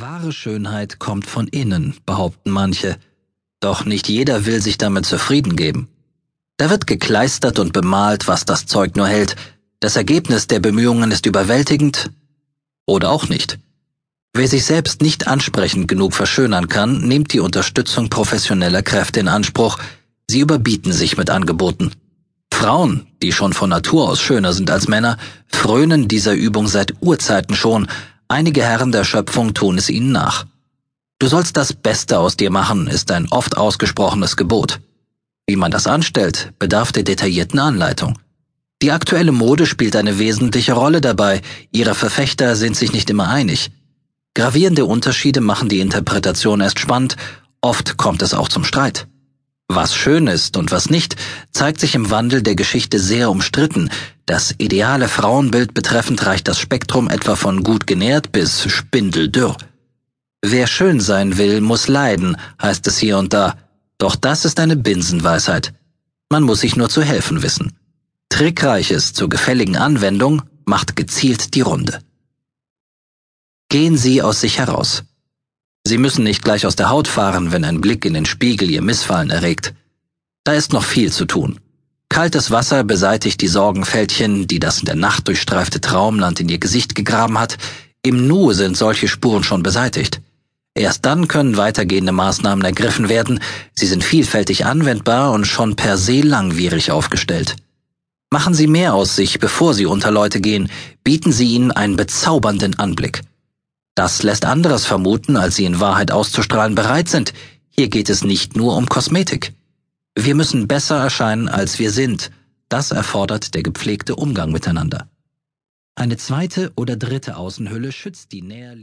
Wahre Schönheit kommt von innen, behaupten manche. Doch nicht jeder will sich damit zufrieden geben. Da wird gekleistert und bemalt, was das Zeug nur hält. Das Ergebnis der Bemühungen ist überwältigend oder auch nicht. Wer sich selbst nicht ansprechend genug verschönern kann, nimmt die Unterstützung professioneller Kräfte in Anspruch. Sie überbieten sich mit Angeboten. Frauen, die schon von Natur aus schöner sind als Männer, frönen dieser Übung seit Urzeiten schon. Einige Herren der Schöpfung tun es ihnen nach. Du sollst das Beste aus dir machen, ist ein oft ausgesprochenes Gebot. Wie man das anstellt, bedarf der detaillierten Anleitung. Die aktuelle Mode spielt eine wesentliche Rolle dabei, ihre Verfechter sind sich nicht immer einig. Gravierende Unterschiede machen die Interpretation erst spannend, oft kommt es auch zum Streit. Was schön ist und was nicht, zeigt sich im Wandel der Geschichte sehr umstritten. Das ideale Frauenbild betreffend reicht das Spektrum etwa von gut genährt bis spindeldürr. Wer schön sein will, muss leiden, heißt es hier und da. Doch das ist eine Binsenweisheit. Man muss sich nur zu helfen wissen. Trickreiches zur gefälligen Anwendung macht gezielt die Runde. Gehen Sie aus sich heraus. Sie müssen nicht gleich aus der Haut fahren, wenn ein Blick in den Spiegel Ihr Missfallen erregt. Da ist noch viel zu tun. Kaltes Wasser beseitigt die Sorgenfältchen, die das in der Nacht durchstreifte Traumland in ihr Gesicht gegraben hat. Im Nu sind solche Spuren schon beseitigt. Erst dann können weitergehende Maßnahmen ergriffen werden, sie sind vielfältig anwendbar und schon per se langwierig aufgestellt. Machen Sie mehr aus sich, bevor Sie unter Leute gehen, bieten Sie ihnen einen bezaubernden Anblick. Das lässt anderes vermuten, als Sie in Wahrheit auszustrahlen bereit sind. Hier geht es nicht nur um Kosmetik. Wir müssen besser erscheinen, als wir sind. Das erfordert der gepflegte Umgang miteinander. Eine zweite oder dritte Außenhülle schützt die näher liegende